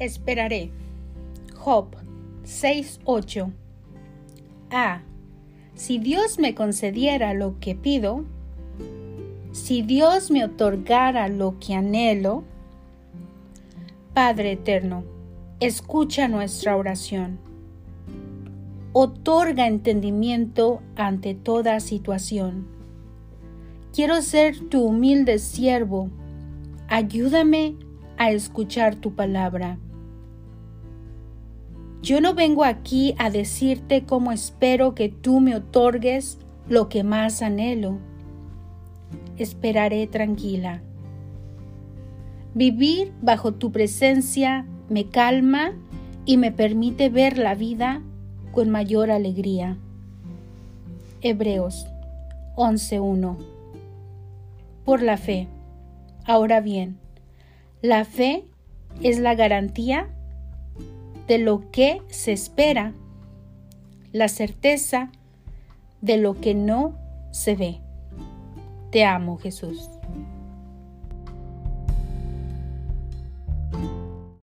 Esperaré. Job 6:8. A. Si Dios me concediera lo que pido, si Dios me otorgara lo que anhelo, Padre eterno, escucha nuestra oración. Otorga entendimiento ante toda situación. Quiero ser tu humilde siervo. Ayúdame a escuchar tu palabra. Yo no vengo aquí a decirte cómo espero que tú me otorgues lo que más anhelo. Esperaré tranquila. Vivir bajo tu presencia me calma y me permite ver la vida con mayor alegría. Hebreos 11.1 Por la fe. Ahora bien, la fe es la garantía de lo que se espera, la certeza de lo que no se ve. Te amo, Jesús.